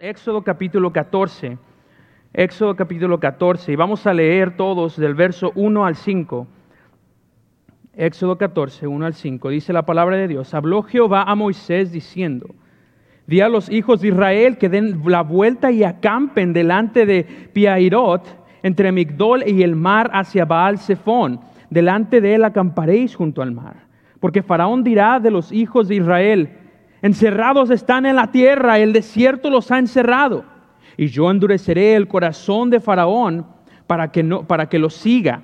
Éxodo capítulo 14. Éxodo capítulo 14. Y vamos a leer todos del verso 1 al 5. Éxodo 14, 1 al 5. Dice la palabra de Dios. Habló Jehová a Moisés diciendo, di a los hijos de Israel que den la vuelta y acampen delante de Piairot, entre Migdol y el mar hacia Baal Zephón. Delante de él acamparéis junto al mar. Porque Faraón dirá de los hijos de Israel, encerrados están en la tierra, el desierto los ha encerrado. Y yo endureceré el corazón de Faraón para que, no, para que lo siga.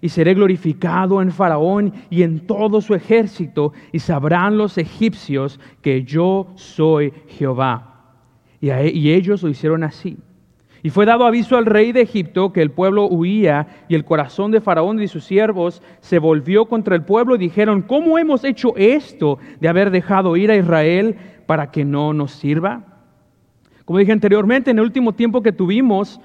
Y seré glorificado en Faraón y en todo su ejército, y sabrán los egipcios que yo soy Jehová. Y, y ellos lo hicieron así. Y fue dado aviso al rey de Egipto que el pueblo huía y el corazón de Faraón y sus siervos se volvió contra el pueblo y dijeron, ¿cómo hemos hecho esto de haber dejado ir a Israel para que no nos sirva? Como dije anteriormente, en el último tiempo que tuvimos,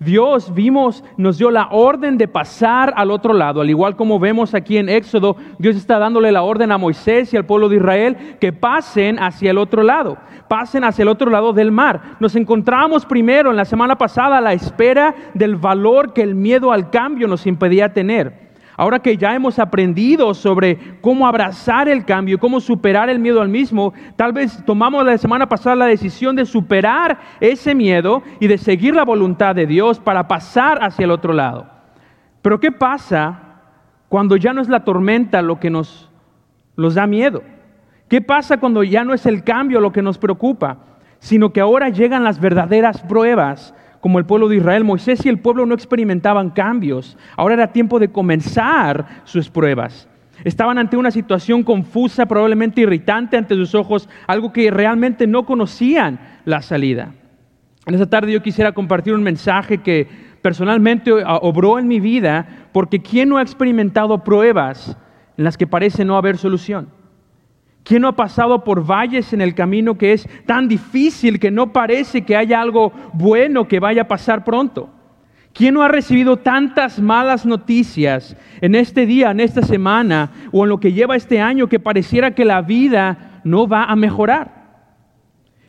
Dios vimos, nos dio la orden de pasar al otro lado, al igual como vemos aquí en Éxodo, Dios está dándole la orden a Moisés y al pueblo de Israel que pasen hacia el otro lado, pasen hacia el otro lado del mar. Nos encontramos primero en la semana pasada a la espera del valor que el miedo al cambio nos impedía tener. Ahora que ya hemos aprendido sobre cómo abrazar el cambio, cómo superar el miedo al mismo, tal vez tomamos la semana pasada la decisión de superar ese miedo y de seguir la voluntad de Dios para pasar hacia el otro lado. Pero ¿qué pasa cuando ya no es la tormenta lo que nos, nos da miedo? ¿Qué pasa cuando ya no es el cambio lo que nos preocupa, sino que ahora llegan las verdaderas pruebas? Como el pueblo de Israel, Moisés y el pueblo no experimentaban cambios. Ahora era tiempo de comenzar sus pruebas. Estaban ante una situación confusa, probablemente irritante ante sus ojos, algo que realmente no conocían la salida. En esta tarde yo quisiera compartir un mensaje que personalmente obró en mi vida, porque ¿quién no ha experimentado pruebas en las que parece no haber solución? ¿Quién no ha pasado por valles en el camino que es tan difícil que no parece que haya algo bueno que vaya a pasar pronto? ¿Quién no ha recibido tantas malas noticias en este día, en esta semana o en lo que lleva este año que pareciera que la vida no va a mejorar?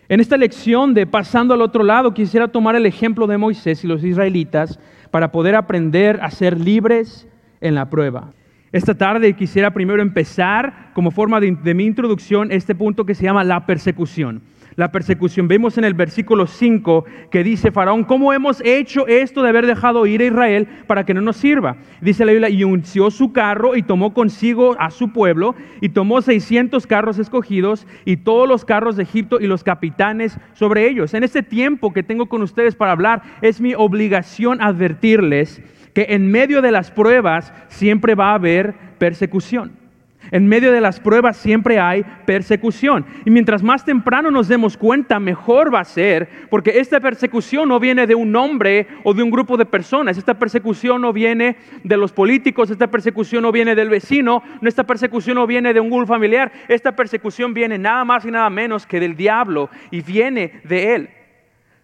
En esta lección de pasando al otro lado, quisiera tomar el ejemplo de Moisés y los israelitas para poder aprender a ser libres en la prueba. Esta tarde quisiera primero empezar como forma de, mi introducción este punto que se llama la persecución. La persecución. Vemos en el versículo 5 que dice Faraón, ¿cómo hemos hecho esto de haber dejado ir a Israel para que no nos sirva? Dice la Biblia, y unció su carro y tomó consigo a su pueblo y tomó 600 carros escogidos y todos los carros de Egipto y los capitanes sobre ellos. En este tiempo que tengo con ustedes para hablar, es mi obligación advertirles que en medio de las pruebas siempre va a haber persecución. En medio de las pruebas siempre hay persecución. Y mientras más temprano nos demos cuenta, mejor va a ser, porque esta persecución no viene de un hombre o de un grupo de personas. Esta persecución no viene de los políticos, esta persecución no viene del vecino, esta persecución no viene de un grupo familiar. Esta persecución viene nada más y nada menos que del diablo y viene de él.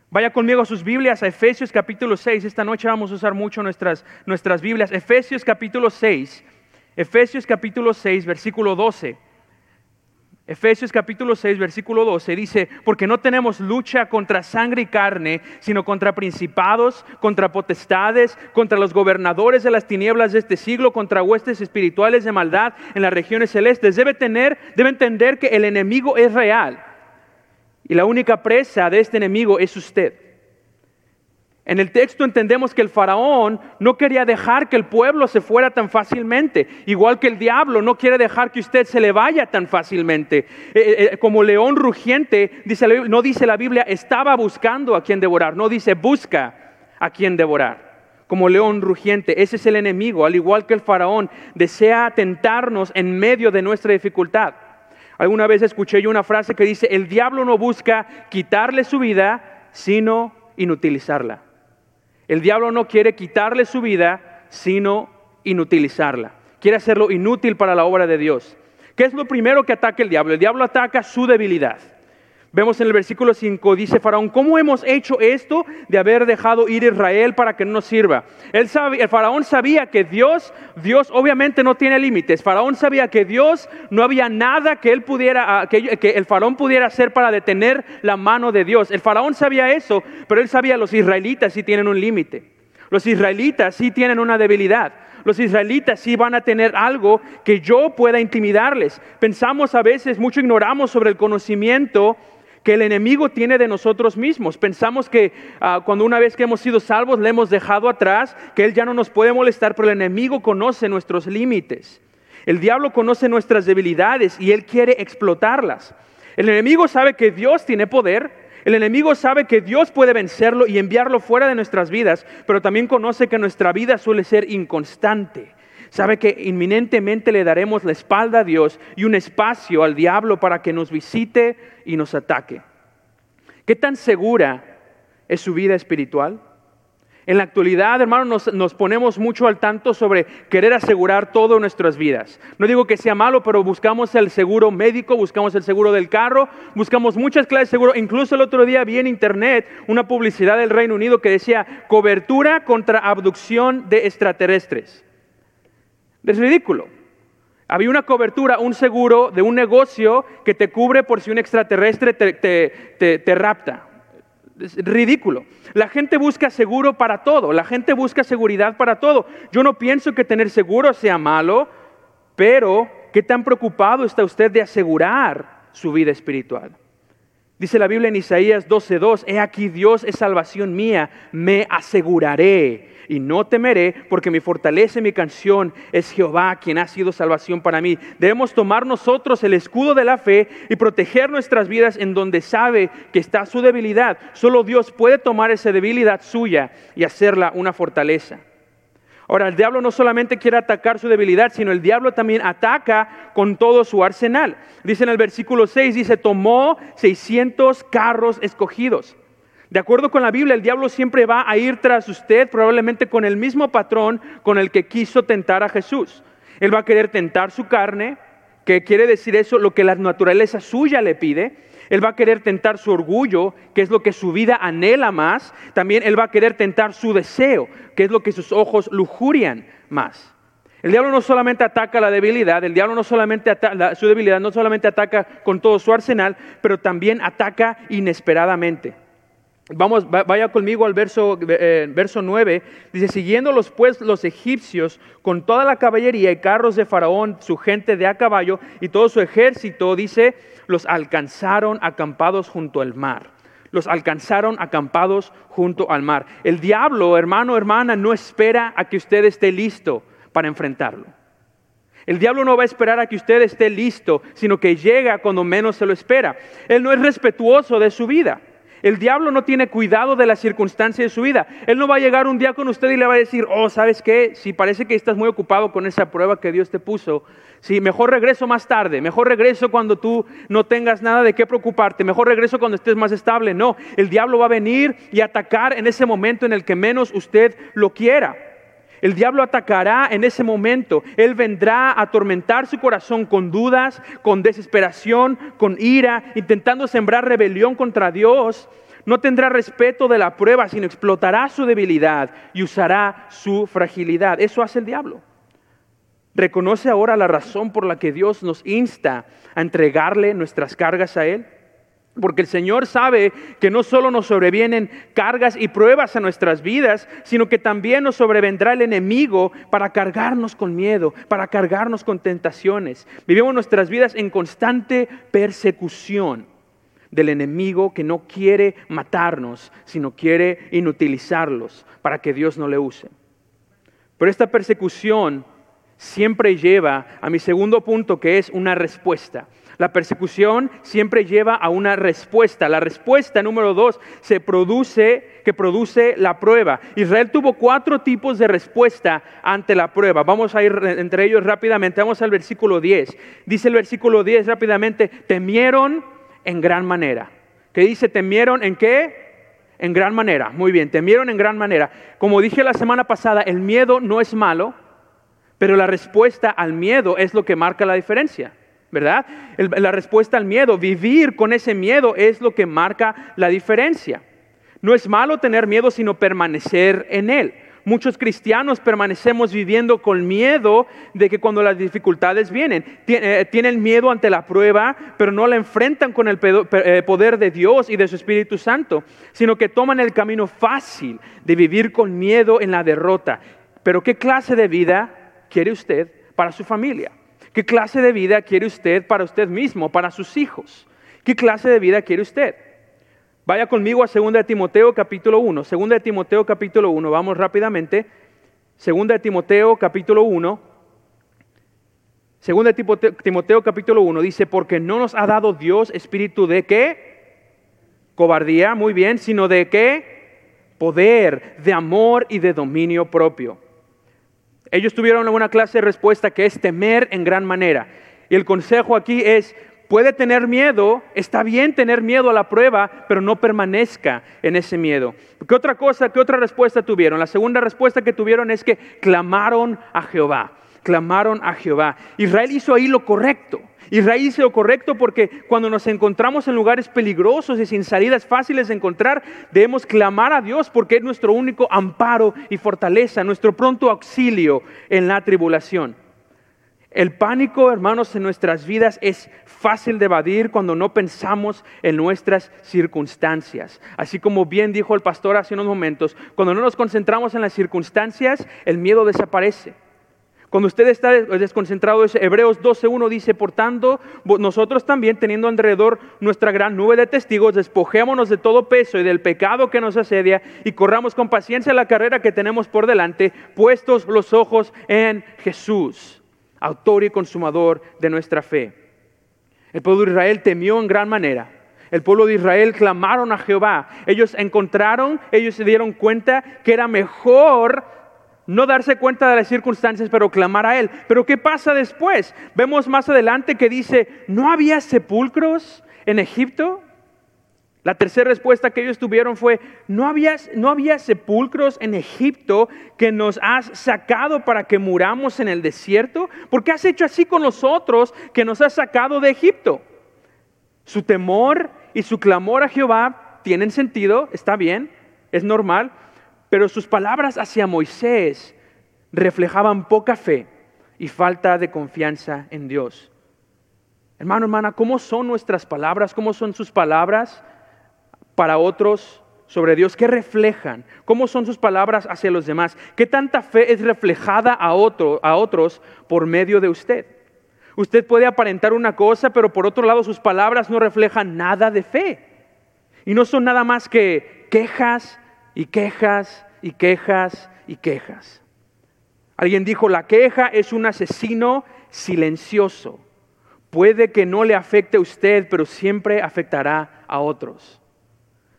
Vaya conmigo a sus Biblias, a Efesios capítulo 6. Esta noche vamos a usar mucho nuestras, nuestras Biblias. Efesios capítulo 6. Efesios capítulo 6, versículo 12. Efesios capítulo 6, versículo 12 dice, porque no tenemos lucha contra sangre y carne, sino contra principados, contra potestades, contra los gobernadores de las tinieblas de este siglo, contra huestes espirituales de maldad en las regiones celestes. Debe tener, debe entender que el enemigo es real y la única presa de este enemigo es usted. En el texto entendemos que el faraón no quería dejar que el pueblo se fuera tan fácilmente, igual que el diablo no quiere dejar que usted se le vaya tan fácilmente. Eh, eh, eh, como león rugiente, dice no dice la Biblia, estaba buscando a quien devorar, no dice busca a quien devorar. Como león rugiente, ese es el enemigo, al igual que el faraón, desea tentarnos en medio de nuestra dificultad. Alguna vez escuché yo una frase que dice, el diablo no busca quitarle su vida, sino inutilizarla. El diablo no quiere quitarle su vida, sino inutilizarla. Quiere hacerlo inútil para la obra de Dios. ¿Qué es lo primero que ataca el diablo? El diablo ataca su debilidad. Vemos en el versículo 5, dice Faraón, ¿cómo hemos hecho esto de haber dejado ir a Israel para que no nos sirva? Él sabe, el faraón sabía que Dios, Dios obviamente no tiene límites. Faraón sabía que Dios no había nada que él pudiera, ah, que, que el faraón pudiera hacer para detener la mano de Dios. El faraón sabía eso, pero él sabía los israelitas sí tienen un límite. Los israelitas sí tienen una debilidad los israelitas sí van a tener algo que yo pueda intimidarles. Pensamos a veces, mucho ignoramos sobre el conocimiento que el enemigo tiene de nosotros mismos. Pensamos que ah, cuando una vez que hemos sido salvos le hemos dejado atrás, que Él ya no nos puede molestar, pero el enemigo conoce nuestros límites. El diablo conoce nuestras debilidades y Él quiere explotarlas. El enemigo sabe que Dios tiene poder, el enemigo sabe que Dios puede vencerlo y enviarlo fuera de nuestras vidas, pero también conoce que nuestra vida suele ser inconstante. Sabe que inminentemente le daremos la espalda a Dios y un espacio al diablo para que nos visite y nos ataque. ¿Qué tan segura es su vida espiritual? En la actualidad, hermanos, nos, ponemos mucho al tanto sobre querer asegurar todo en nuestras vidas. No digo que sea malo, pero buscamos el seguro médico, buscamos el seguro del carro, buscamos muchas clases de seguro. Incluso el otro día vi en internet una publicidad del Reino Unido que decía cobertura contra abducción de extraterrestres. Es ridículo. Había una cobertura, un seguro de un negocio que te cubre por si un extraterrestre te, te rapta. Es ridículo. La gente busca seguro para todo, la gente busca seguridad para todo. Yo no pienso que tener seguro sea malo, pero ¿qué tan preocupado está usted de asegurar su vida espiritual? Dice la Biblia en Isaías 12:2, he aquí Dios es salvación mía, me aseguraré y no temeré, porque mi fortaleza y mi canción es Jehová, quien ha sido salvación para mí. Debemos tomar nosotros el escudo de la fe y proteger nuestras vidas en donde sabe que está su debilidad. Solo Dios puede tomar esa debilidad suya y hacerla una fortaleza. Ahora, el diablo no solamente quiere atacar su debilidad, sino el diablo también ataca con todo su arsenal. Dice en el versículo 6, dice, tomó 600 carros escogidos. De acuerdo con la Biblia, el diablo siempre va a ir tras usted, probablemente con el mismo patrón con el que quiso tentar a Jesús. Él va a querer tentar su carne, que quiere decir eso, lo que la naturaleza suya le pide. Él va a querer tentar su orgullo, que es lo que su vida anhela más. También Él va a querer tentar su deseo, que es lo que sus ojos lujurian más. El diablo no solamente ataca la debilidad, el diablo no solamente ataca, su debilidad no solamente ataca con todo su arsenal, pero también ataca inesperadamente. Vamos, vaya conmigo al verso, eh, verso 9. Dice, siguiéndolos pues los egipcios con toda la caballería y carros de Faraón, su gente de a caballo y todo su ejército, dice, los alcanzaron acampados junto al mar. Los alcanzaron acampados junto al mar. El diablo, hermano, hermana, no espera a que usted esté listo para enfrentarlo. El diablo no va a esperar a que usted esté listo, sino que llega cuando menos se lo espera. Él no es respetuoso de su vida. El diablo no tiene cuidado de las circunstancias de su vida. Él no va a llegar un día con usted y le va a decir, oh, ¿sabes qué? Si parece que estás muy ocupado con esa prueba que Dios te puso, si mejor regreso más tarde, mejor regreso cuando tú no tengas nada de qué preocuparte, mejor regreso cuando estés más estable. No, el diablo va a venir y atacar en ese momento en el que menos usted lo quiera. El diablo atacará en ese momento. Él vendrá a atormentar su corazón con dudas, con desesperación, con ira, intentando sembrar rebelión contra Dios. No tendrá respeto de la prueba, sino explotará su debilidad y usará su fragilidad. Eso hace el diablo. ¿Reconoce ahora la razón por la que Dios nos insta a entregarle nuestras cargas a Él? Porque el Señor sabe que no solo nos sobrevienen cargas y pruebas a nuestras vidas, sino que también nos sobrevendrá el enemigo para cargarnos con miedo, para cargarnos con tentaciones. Vivimos nuestras vidas en constante persecución del enemigo que no quiere matarnos, sino quiere inutilizarlos para que Dios no le use. Pero esta persecución siempre lleva a mi segundo punto, que es una respuesta. La persecución siempre lleva a una respuesta. La respuesta número dos se produce, que produce la prueba. Israel tuvo cuatro tipos de respuesta ante la prueba. Vamos a ir entre ellos rápidamente. Vamos al versículo 10. Dice el versículo 10 rápidamente, temieron en gran manera. ¿Qué dice? ¿Temieron en qué? En gran manera. Muy bien, temieron en gran manera. Como dije la semana pasada, el miedo no es malo, pero la respuesta al miedo es lo que marca la diferencia. ¿Verdad? la respuesta al miedo, vivir con ese miedo es lo que marca la diferencia. No es malo tener miedo, sino permanecer en él. Muchos cristianos permanecemos viviendo con miedo de que cuando las dificultades vienen, eh, tienen miedo ante la prueba, pero no la enfrentan con el eh, poder de Dios y de su Espíritu Santo, sino que toman el camino fácil de vivir con miedo en la derrota. Pero ¿qué clase de vida quiere usted para su familia? ¿Qué clase de vida quiere usted para usted mismo, para sus hijos? ¿Qué clase de vida quiere usted? Vaya conmigo a 2 de Timoteo capítulo 1. 2 de Timoteo capítulo 1. Vamos rápidamente. 2 de Timoteo capítulo 1. 2 de Timoteo, capítulo 1 dice, porque no nos ha dado Dios espíritu de qué? Cobardía, muy bien, sino de qué? Poder, de amor y de dominio propio. Ellos tuvieron una clase de respuesta que es temer en gran manera. Y el consejo aquí es, Puede tener miedo, está bien tener miedo a la prueba, pero no permanezca en ese miedo. ¿Qué otra cosa, qué otra respuesta tuvieron? La segunda respuesta que tuvieron es que clamaron a Jehová, clamaron a Jehová. Israel hizo ahí lo correcto. Israel hizo lo correcto porque cuando nos encontramos en lugares peligrosos y sin salidas fáciles de encontrar, debemos clamar a Dios porque es nuestro único amparo y fortaleza, nuestro pronto auxilio en la tribulación. El pánico, hermanos, en nuestras vidas es fácil de evadir cuando no pensamos en nuestras circunstancias. Así como bien dijo el pastor hace unos momentos, cuando no nos concentramos en las circunstancias, el miedo desaparece. Cuando usted está desconcentrado, Hebreos 12.1 dice, por tanto, nosotros también, teniendo alrededor nuestra gran nube de testigos, despojémonos de todo peso y del pecado que nos asedia y corramos con paciencia la carrera que tenemos por delante, puestos los ojos en Jesús autor y consumador de nuestra fe. El pueblo de Israel temió en gran manera. El pueblo de Israel clamaron a Jehová. Ellos encontraron, ellos se dieron cuenta que era mejor no darse cuenta de las circunstancias, pero clamar a Él. Pero ¿qué pasa después? Vemos más adelante que dice, ¿no había sepulcros en Egipto? La tercera respuesta que ellos tuvieron fue, ¿no había, no había sepulcros en Egipto que nos has sacado para que muramos en el desierto? ¿Por qué has hecho así con nosotros que nos has sacado de Egipto? Su temor y su clamor a Jehová tienen sentido, está bien, es normal, pero sus palabras hacia Moisés reflejaban poca fe y falta de confianza en Dios. Hermano, hermana, ¿cómo son nuestras palabras? ¿Cómo son sus palabras? para otros sobre Dios? ¿Qué reflejan? ¿Cómo son sus palabras hacia los demás? ¿Qué tanta fe es reflejada a, a otros por medio de usted? Usted puede aparentar una cosa, pero por otro lado sus palabras no reflejan nada de fe. Y no son nada más que quejas y quejas y quejas y quejas. Alguien dijo, la queja es un asesino silencioso. Puede que no le afecte a usted, pero siempre afectará a otros.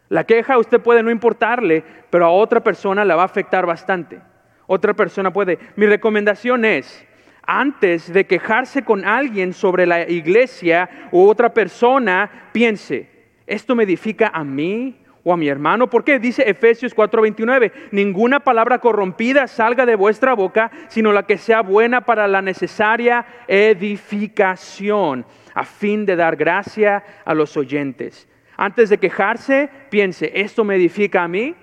La queja a usted puede no importarle, pero a otra persona la va a afectar bastante. Otra persona puede. Mi recomendación es, antes de quejarse con alguien sobre la iglesia u otra persona, piense, ¿esto me edifica a mí o a mi hermano? ¿Por qué? Dice Efesios 4:29, ninguna palabra corrompida salga de vuestra boca, sino la que sea buena para la necesaria edificación, a fin de dar gracia a los oyentes. Antes de quejarse, piense, ¿esto me edifica a mí?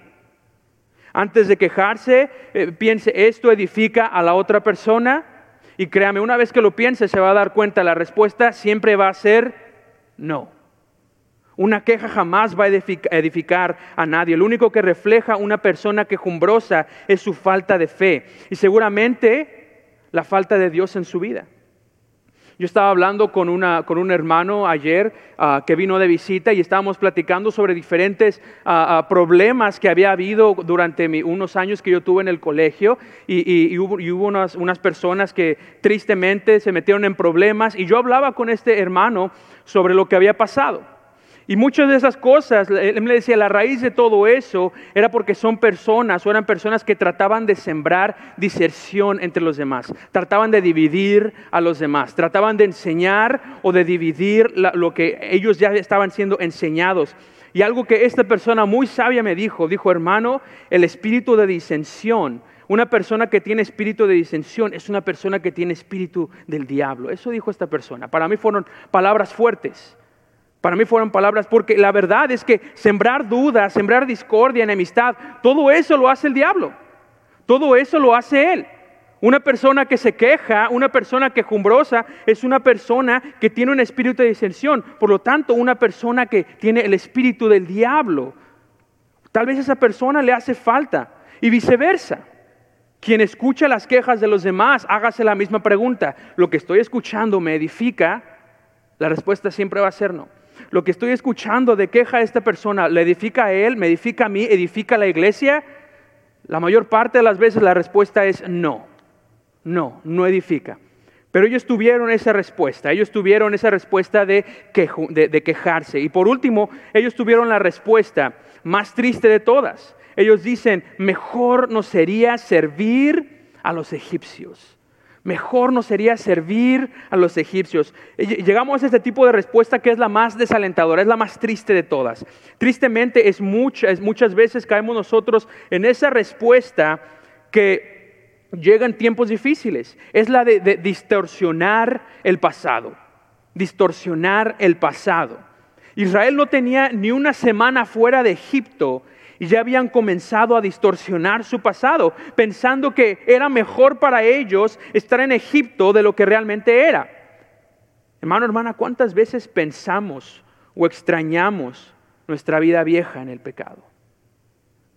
Antes de quejarse, eh, piense, ¿esto edifica a la otra persona? Y créame, una vez que lo piense, se va a dar cuenta, la respuesta siempre va a ser no. Una queja jamás va a edificar a nadie. Lo único que refleja una persona quejumbrosa es su falta de fe y seguramente la falta de Dios en su vida. Yo estaba hablando con, una, con un hermano ayer ah, que vino de visita y estábamos platicando sobre diferentes ah, ah, problemas que había habido durante unos años que yo tuve en el colegio y, hubo, unas personas que tristemente se metieron en problemas y yo hablaba con este hermano sobre lo que había pasado. Y muchas de esas cosas, él me decía, la raíz de todo eso era porque son personas o eran personas que trataban de sembrar diserción entre los demás, trataban de dividir a los demás, trataban de enseñar o de dividir lo que ellos ya estaban siendo enseñados. Y algo que esta persona muy sabia me dijo, dijo, hermano, el espíritu de disensión Una persona que tiene espíritu de disensión es una persona que tiene espíritu del diablo. Eso dijo esta persona. Para mí fueron palabras fuertes. Para mí fueron palabras porque la verdad es que sembrar dudas, sembrar discordia, enemistad, todo eso lo hace el diablo. Todo eso lo hace él. Una persona que se queja, una persona quejumbrosa, es una persona que tiene un espíritu de disensión. Por lo tanto, una persona que tiene el espíritu del diablo. Tal vez esa persona le hace falta. Y viceversa. Quien escucha las quejas de los demás, hágase la misma pregunta. ¿Lo que estoy escuchando me edifica? La respuesta siempre va a ser no. Lo que estoy escuchando de queja de esta persona, ¿le edifica a él? ¿Me edifica a mí? ¿Edifica a la iglesia? La mayor parte de las veces la respuesta es no. No, no edifica. Pero ellos tuvieron esa respuesta, ellos tuvieron esa respuesta de, de, quejarse. Y por último, ellos tuvieron la respuesta más triste de todas. Ellos dicen, mejor nos sería servir a los egipcios. Mejor nos sería servir a los egipcios. Llegamos a este tipo de respuesta que es la más desalentadora, es la más triste de todas. Tristemente es muchas, muchas veces caemos nosotros en esa respuesta que llegan tiempos difíciles. Es la de, distorsionar el pasado. Distorsionar el pasado. Israel no tenía ni una semana fuera de Egipto y ya habían comenzado a distorsionar su pasado, pensando que era mejor para ellos estar en Egipto de lo que realmente era. Hermano, hermana, ¿cuántas veces pensamos o extrañamos nuestra vida vieja en el pecado?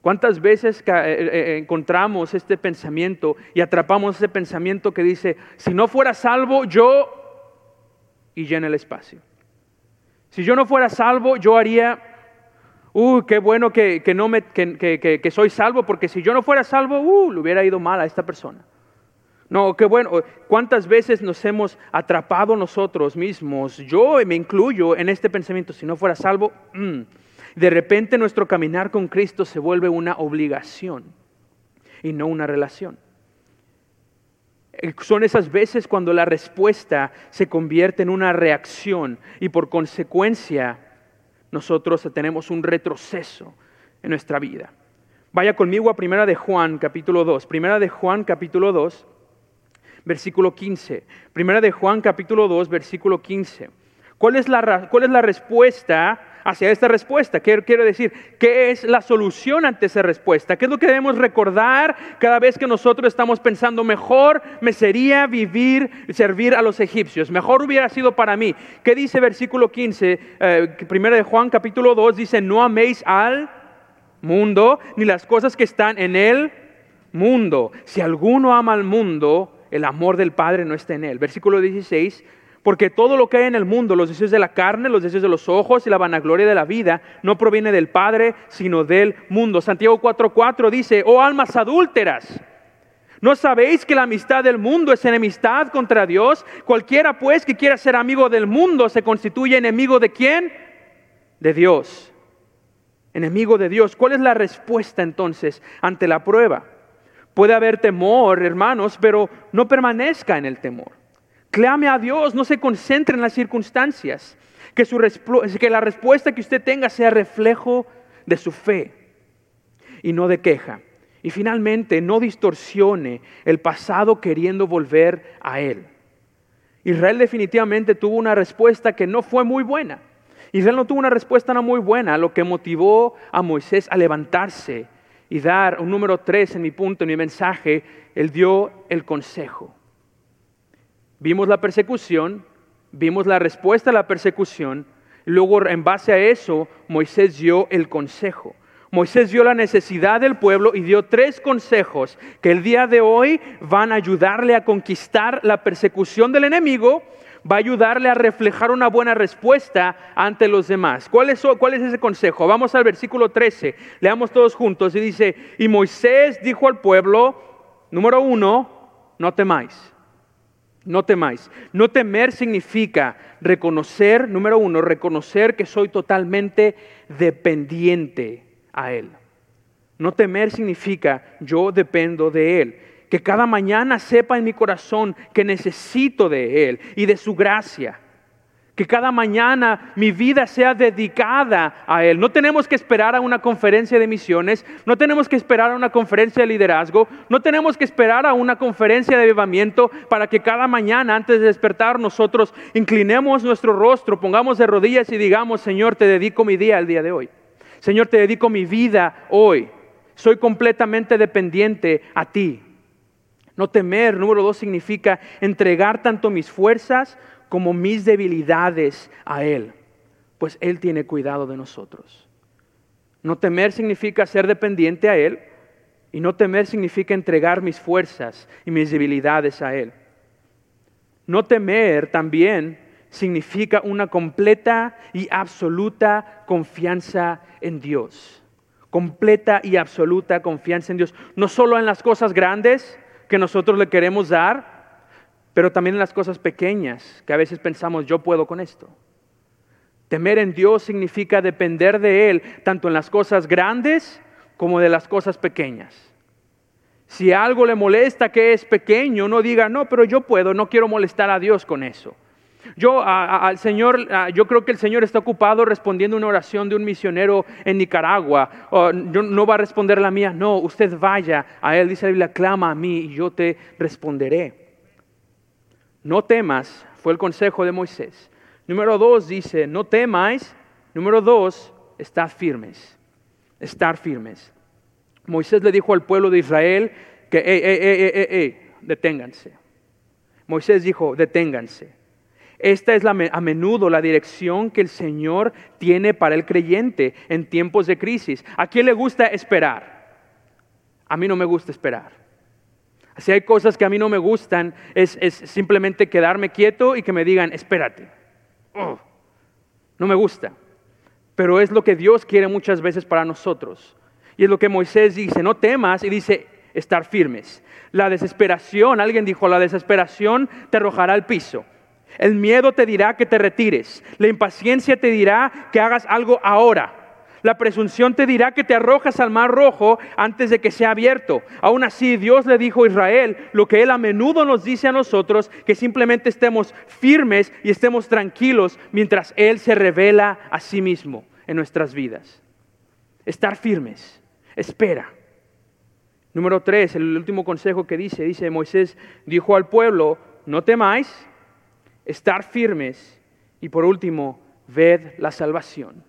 ¿Cuántas veces eh, eh, encontramos este pensamiento y atrapamos ese pensamiento que dice, si no fuera salvo, yo y llena el espacio? Si yo no fuera salvo, yo haría, uh, qué bueno que, no me, que, que, soy salvo, porque si yo no fuera salvo, uh, le hubiera ido mal a esta persona. No, qué bueno, cuántas veces nos hemos atrapado nosotros mismos, yo me incluyo en este pensamiento, si no fuera salvo, mm, de repente nuestro caminar con Cristo se vuelve una obligación y no una relación. Son esas veces cuando la respuesta se convierte en una reacción y por consecuencia nosotros tenemos un retroceso en nuestra vida. Vaya conmigo a Primera de Juan, capítulo 2. Primera de Juan, capítulo 2, versículo 15. Primera de Juan, capítulo 2, versículo 15. ¿Cuál es la, cuál es la respuesta hacia esta respuesta. ¿Qué quiero decir? ¿Qué es la solución ante esa respuesta? ¿Qué es lo que debemos recordar cada vez que nosotros estamos pensando, mejor me sería vivir, servir a los egipcios? Mejor hubiera sido para mí. ¿Qué dice versículo 15? Eh, primero de Juan capítulo 2 dice, no améis al mundo ni las cosas que están en el mundo. Si alguno ama al mundo, el amor del Padre no está en él. Versículo 16 porque todo lo que hay en el mundo, los deseos de la carne, los deseos de los ojos y la vanagloria de la vida, no proviene del Padre, sino del mundo. Santiago 4:4 dice, oh almas adúlteras, ¿no sabéis que la amistad del mundo es enemistad contra Dios? Cualquiera pues que quiera ser amigo del mundo se constituye enemigo de quién? De Dios. Enemigo de Dios. ¿Cuál es la respuesta entonces ante la prueba? Puede haber temor, hermanos, pero no permanezca en el temor. Clame a Dios, no se concentre en las circunstancias. Que, su que la respuesta que usted tenga sea reflejo de su fe y no de queja. Y finalmente, no distorsione el pasado queriendo volver a Él. Israel definitivamente tuvo una respuesta que no fue muy buena. Israel no tuvo una respuesta no muy buena, lo que motivó a Moisés a levantarse y dar un número tres en mi punto, en mi mensaje. Él dio el consejo. Vimos la persecución, vimos la respuesta a la persecución, luego en base a eso Moisés dio el consejo. Moisés dio la necesidad del pueblo y dio tres consejos que el día de hoy van a ayudarle a conquistar la persecución del enemigo, va a ayudarle a reflejar una buena respuesta ante los demás. ¿Cuál es, cuál es ese consejo? Vamos al versículo 13, leamos todos juntos y dice, y Moisés dijo al pueblo, número uno, no temáis. No temáis. No temer significa reconocer, número uno, reconocer que soy totalmente dependiente a Él. No temer significa yo dependo de Él. Que cada mañana sepa en mi corazón que necesito de Él y de su gracia. Que cada mañana mi vida sea dedicada a Él. No tenemos que esperar a una conferencia de misiones, no tenemos que esperar a una conferencia de liderazgo, no tenemos que esperar a una conferencia de avivamiento para que cada mañana antes de despertar nosotros inclinemos nuestro rostro, pongamos de rodillas y digamos, Señor, te dedico mi día el día de hoy. Señor, te dedico mi vida hoy. Soy completamente dependiente a ti. No temer, número dos, significa entregar tanto mis fuerzas como mis debilidades a Él, pues Él tiene cuidado de nosotros. No temer significa ser dependiente a Él y no temer significa entregar mis fuerzas y mis debilidades a Él. No temer también significa una completa y absoluta confianza en Dios. Completa y absoluta confianza en Dios. No solo en las cosas grandes que nosotros le queremos dar, pero también en las cosas pequeñas, que a veces pensamos, yo puedo con esto. Temer en Dios significa depender de Él, tanto en las cosas grandes como de las cosas pequeñas. Si algo le molesta que es pequeño, no diga, no, pero yo puedo, no quiero molestar a Dios con eso. Yo al Señor, yo creo que el Señor está ocupado respondiendo una oración de un misionero en Nicaragua. no va a responder la mía, no, usted vaya a Él, dice la Biblia, clama a mí y yo te responderé. No temas, fue el consejo de Moisés. Número dos dice, no temáis. Número dos, estad firmes. Estar firmes. Moisés le dijo al pueblo de Israel que, hey, hey, hey, deténganse. Moisés dijo, deténganse. Esta es a menudo la dirección que el Señor tiene para el creyente en tiempos de crisis. ¿A quién le gusta esperar? A mí no me gusta esperar. Si hay cosas que a mí no me gustan, es, simplemente quedarme quieto y que me digan, espérate. Oh, no me gusta. Pero es lo que Dios quiere muchas veces para nosotros. Y es lo que Moisés dice, no temas y dice, estar firmes. La desesperación, alguien dijo, la desesperación te arrojará al piso. El miedo te dirá que te retires. La impaciencia te dirá que hagas algo ahora. La presunción te dirá que te arrojas al mar rojo antes de que sea abierto. Aún así, Dios le dijo a Israel lo que Él a menudo nos dice a nosotros, que simplemente estemos firmes y estemos tranquilos mientras Él se revela a sí mismo en nuestras vidas. Estar firmes. Espera. Número tres, el último consejo que dice, dice Moisés dijo al pueblo, no temáis, estar firmes y por último, ved la salvación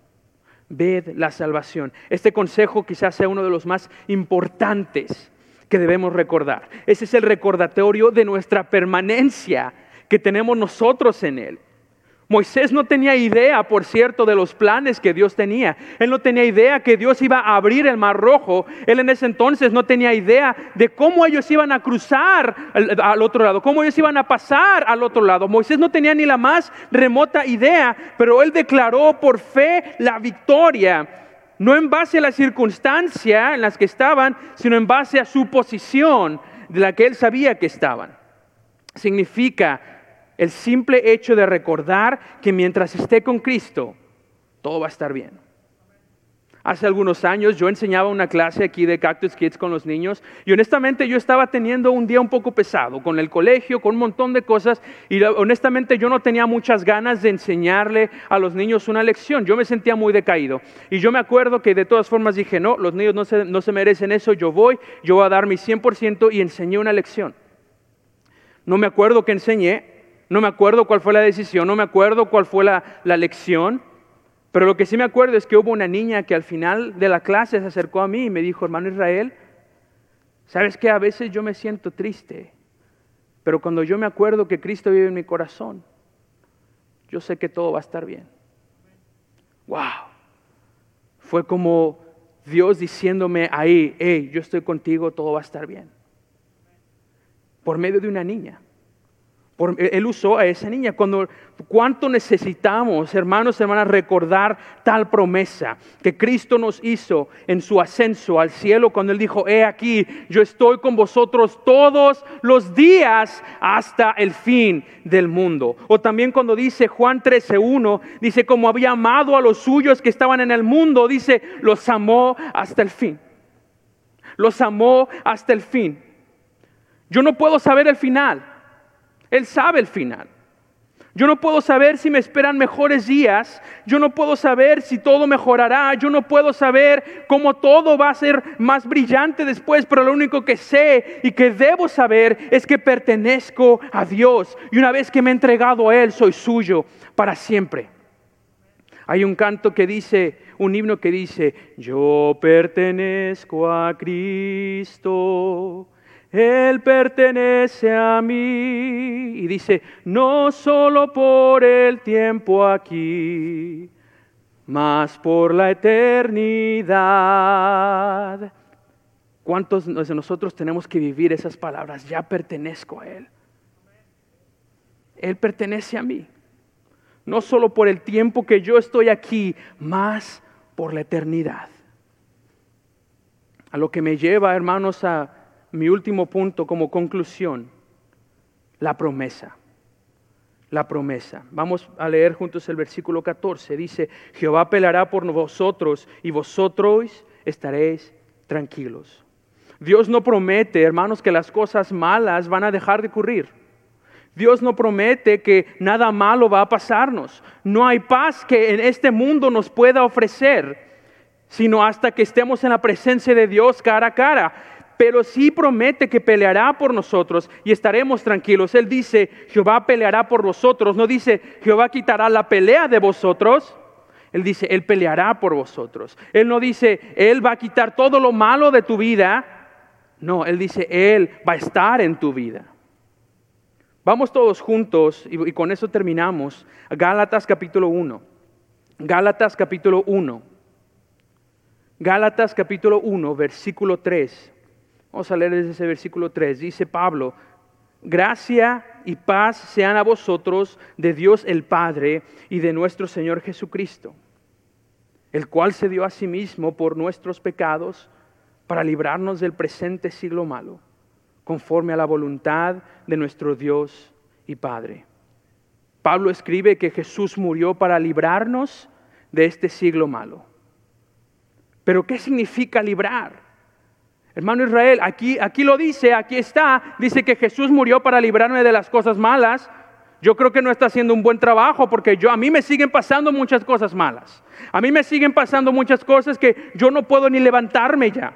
ved la salvación. Este consejo quizás sea uno de los más importantes que debemos recordar. Ese es el recordatorio de nuestra permanencia que tenemos nosotros en Él. Moisés no tenía idea, por cierto, de los planes que Dios tenía. Él no tenía idea que Dios iba a abrir el mar rojo. Él en ese entonces no tenía idea de cómo ellos iban a cruzar al, otro lado, cómo ellos iban a pasar al otro lado. Moisés no tenía ni la más remota idea, pero él declaró por fe la victoria. No en base a la circunstancia en las que estaban, sino en base a su posición de la que él sabía que estaban. Significa el simple hecho de recordar que mientras esté con Cristo, todo va a estar bien. Hace algunos años yo enseñaba una clase aquí de Cactus Kids con los niños y honestamente yo estaba teniendo un día un poco pesado con el colegio, con un montón de cosas y honestamente yo no tenía muchas ganas de enseñarle a los niños una lección. Yo me sentía muy decaído y yo me acuerdo que de todas formas dije, no, los niños no se, no se merecen eso, yo voy, yo voy a dar mi 100% y enseñé una lección. No me acuerdo que enseñé, no me acuerdo cuál fue la decisión, no me acuerdo cuál fue la, lección, pero lo que sí me acuerdo es que hubo una niña que al final de la clase se acercó a mí y me dijo, hermano Israel, ¿sabes que a veces yo me siento triste? Pero cuando yo me acuerdo que Cristo vive en mi corazón, yo sé que todo va a estar bien. ¡Wow! Fue como Dios diciéndome ahí, hey, yo estoy contigo, todo va a estar bien. Por medio de una niña él usó a esa niña. Cuando, ¿Cuánto necesitamos, hermanos hermanas, recordar tal promesa que Cristo nos hizo en su ascenso al cielo cuando Él dijo, he aquí, yo estoy con vosotros todos los días hasta el fin del mundo? O también cuando dice Juan 13.1, dice, como había amado a los suyos que estaban en el mundo, dice, los amó hasta el fin. Los amó hasta el fin. Yo no puedo saber el final. Él sabe el final. Yo no puedo saber si me esperan mejores días. Yo no puedo saber si todo mejorará. Yo no puedo saber cómo todo va a ser más brillante después. Pero lo único que sé y que debo saber es que pertenezco a Dios. Y una vez que me he entregado a Él, soy suyo para siempre. Hay un canto que dice, un himno que dice, yo pertenezco a Cristo él pertenece a mí. Y dice, no solo por el tiempo aquí, mas por la eternidad. ¿Cuántos de nosotros tenemos que vivir esas palabras? Ya pertenezco a Él. Él pertenece a mí. No solo por el tiempo que yo estoy aquí, más por la eternidad. A lo que me lleva, hermanos, a mi último punto como conclusión, la promesa. La promesa. Vamos a leer juntos el versículo 14. Dice, Jehová pelará por vosotros y vosotros estaréis tranquilos. Dios no promete, hermanos, que las cosas malas van a dejar de ocurrir. Dios no promete que nada malo va a pasarnos. No hay paz que en este mundo nos pueda ofrecer, sino hasta que estemos en la presencia de Dios cara a cara pero sí promete que peleará por nosotros y estaremos tranquilos. Él dice, Jehová peleará por vosotros, no dice, Jehová quitará la pelea de vosotros. Él dice, Él peleará por vosotros. Él no dice, Él va a quitar todo lo malo de tu vida. No, Él dice, Él va a estar en tu vida. Vamos todos juntos, y, y con eso terminamos, Gálatas capítulo 1. Gálatas capítulo 1. Gálatas capítulo 1, versículo 3. Vamos a leer desde ese versículo 3. Dice Pablo, gracia y paz sean a vosotros de Dios el Padre y de nuestro Señor Jesucristo, el cual se dio a sí mismo por nuestros pecados para librarnos del presente siglo malo, conforme a la voluntad de nuestro Dios y Padre. Pablo escribe que Jesús murió para librarnos de este siglo malo. Pero ¿qué significa librar? Hermano Israel, aquí, aquí lo dice, aquí está, dice que Jesús murió para librarme de las cosas malas. Yo creo que no está haciendo un buen trabajo porque yo, a mí me siguen pasando muchas cosas malas. A mí me siguen pasando muchas cosas que yo no puedo ni levantarme ya.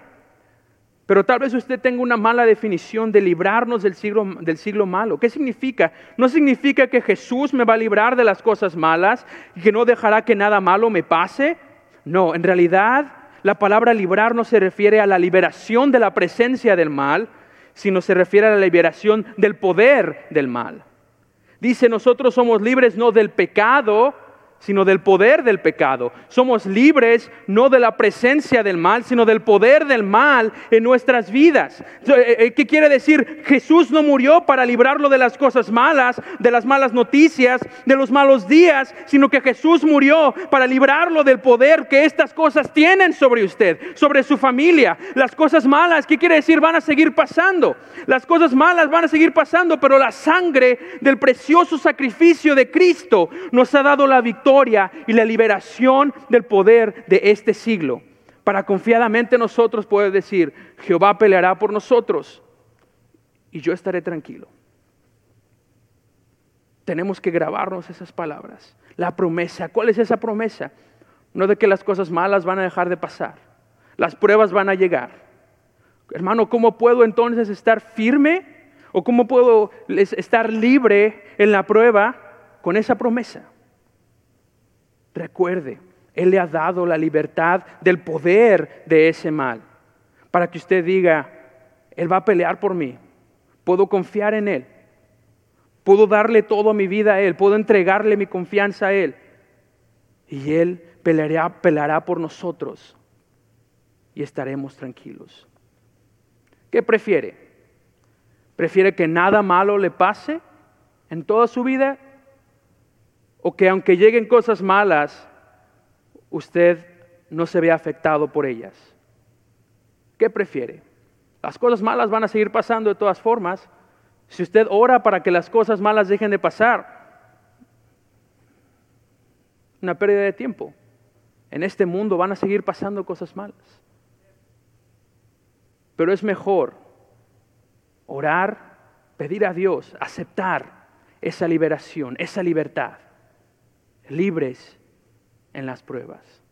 Pero tal vez usted tenga una mala definición de librarnos del siglo, del siglo malo. ¿Qué significa? No significa que Jesús me va a librar de las cosas malas y que no dejará que nada malo me pase. No, en realidad la palabra librar no se refiere a la liberación de la presencia del mal, sino se refiere a la liberación del poder del mal. Dice, nosotros somos libres no del pecado, sino del poder del pecado. Somos libres no de la presencia del mal, sino del poder del mal en nuestras vidas. Eh, eh, ¿Qué quiere decir? Jesús no murió para librarlo de las cosas malas, de las malas noticias, de los malos días, sino que Jesús murió para librarlo del poder que estas cosas tienen sobre usted, sobre su familia. Las cosas malas, ¿qué quiere decir? Van a seguir pasando. Las cosas malas van a seguir pasando, pero la sangre del precioso sacrificio de Cristo nos ha dado la victoria y la liberación del poder de este siglo. Para confiadamente nosotros poder decir, Jehová peleará por nosotros y yo estaré tranquilo. Tenemos que grabarnos esas palabras. La promesa, ¿cuál es esa promesa? No de que las cosas malas van a dejar de pasar. Las pruebas van a llegar. Hermano, ¿cómo puedo entonces estar firme? ¿O cómo puedo estar libre en la prueba con esa promesa? Recuerde, Él le ha dado la libertad del poder de ese mal. Para que usted diga, Él va a pelear por mí. Puedo confiar en Él. Puedo darle todo mi vida a Él. Puedo entregarle mi confianza a Él. Y Él peleará, peleará por nosotros. Y estaremos tranquilos. ¿Qué prefiere? ¿Prefiere que nada malo le pase en toda su vida o que aunque lleguen cosas malas, usted no se vea afectado por ellas? ¿Qué prefiere? Las cosas malas van a seguir pasando de todas formas. Si usted ora para que las cosas malas dejen de pasar, una pérdida de tiempo. En este mundo van a seguir pasando cosas malas. Pero es mejor orar, pedir a Dios, aceptar esa liberación, esa libertad, libres en las pruebas.